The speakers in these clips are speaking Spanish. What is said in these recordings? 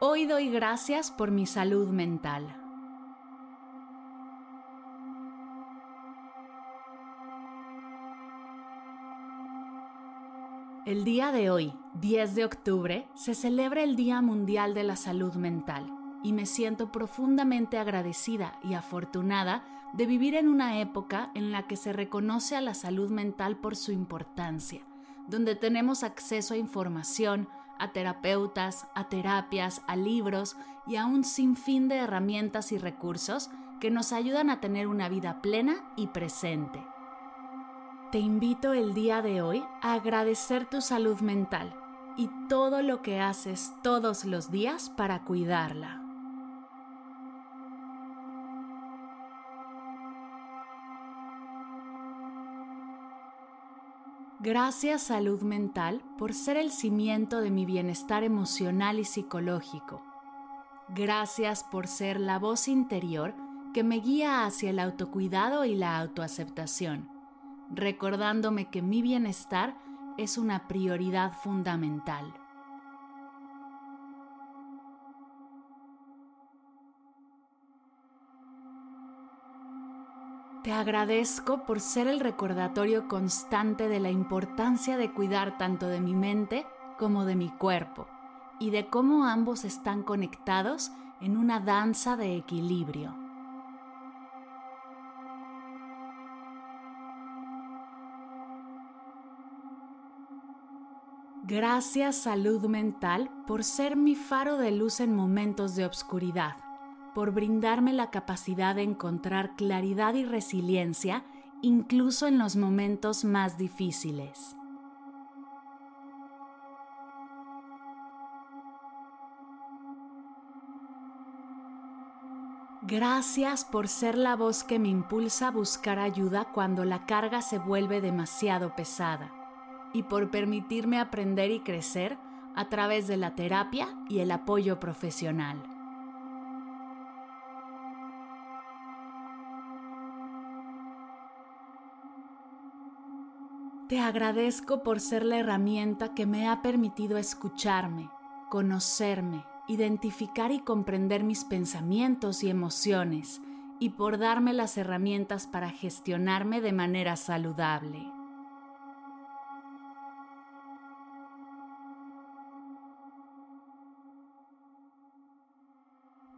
Hoy doy gracias por mi salud mental. El día de hoy, 10 de octubre, se celebra el Día Mundial de la Salud Mental y me siento profundamente agradecida y afortunada de vivir en una época en la que se reconoce a la salud mental por su importancia, donde tenemos acceso a información, a terapeutas, a terapias, a libros y a un sinfín de herramientas y recursos que nos ayudan a tener una vida plena y presente. Te invito el día de hoy a agradecer tu salud mental y todo lo que haces todos los días para cuidarla. Gracias salud mental por ser el cimiento de mi bienestar emocional y psicológico. Gracias por ser la voz interior que me guía hacia el autocuidado y la autoaceptación, recordándome que mi bienestar es una prioridad fundamental. Te agradezco por ser el recordatorio constante de la importancia de cuidar tanto de mi mente como de mi cuerpo y de cómo ambos están conectados en una danza de equilibrio. Gracias salud mental por ser mi faro de luz en momentos de obscuridad por brindarme la capacidad de encontrar claridad y resiliencia incluso en los momentos más difíciles. Gracias por ser la voz que me impulsa a buscar ayuda cuando la carga se vuelve demasiado pesada y por permitirme aprender y crecer a través de la terapia y el apoyo profesional. Te agradezco por ser la herramienta que me ha permitido escucharme, conocerme, identificar y comprender mis pensamientos y emociones, y por darme las herramientas para gestionarme de manera saludable.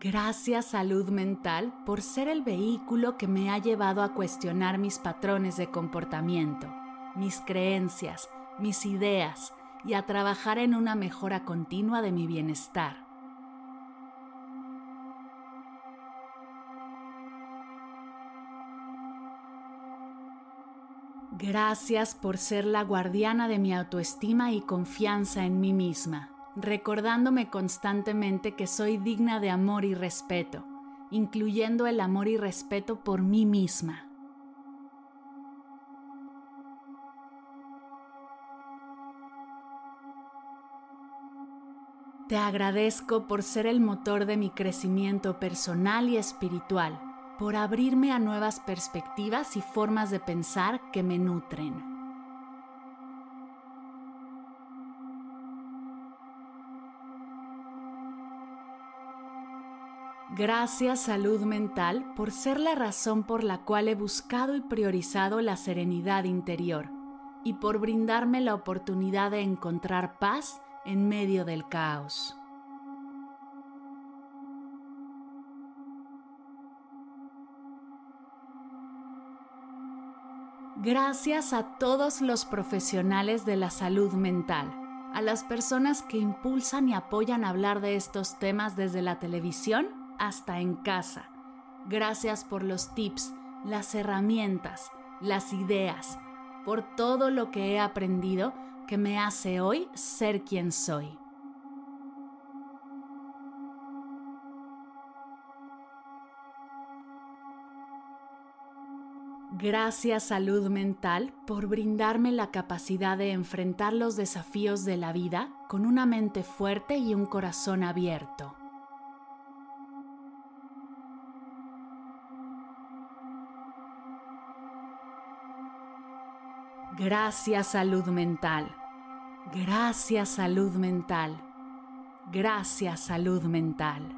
Gracias salud mental por ser el vehículo que me ha llevado a cuestionar mis patrones de comportamiento mis creencias, mis ideas y a trabajar en una mejora continua de mi bienestar. Gracias por ser la guardiana de mi autoestima y confianza en mí misma, recordándome constantemente que soy digna de amor y respeto, incluyendo el amor y respeto por mí misma. Te agradezco por ser el motor de mi crecimiento personal y espiritual, por abrirme a nuevas perspectivas y formas de pensar que me nutren. Gracias salud mental por ser la razón por la cual he buscado y priorizado la serenidad interior y por brindarme la oportunidad de encontrar paz en medio del caos. Gracias a todos los profesionales de la salud mental, a las personas que impulsan y apoyan hablar de estos temas desde la televisión hasta en casa. Gracias por los tips, las herramientas, las ideas, por todo lo que he aprendido que me hace hoy ser quien soy. Gracias salud mental por brindarme la capacidad de enfrentar los desafíos de la vida con una mente fuerte y un corazón abierto. Gracias salud mental. Gracias salud mental. Gracias salud mental.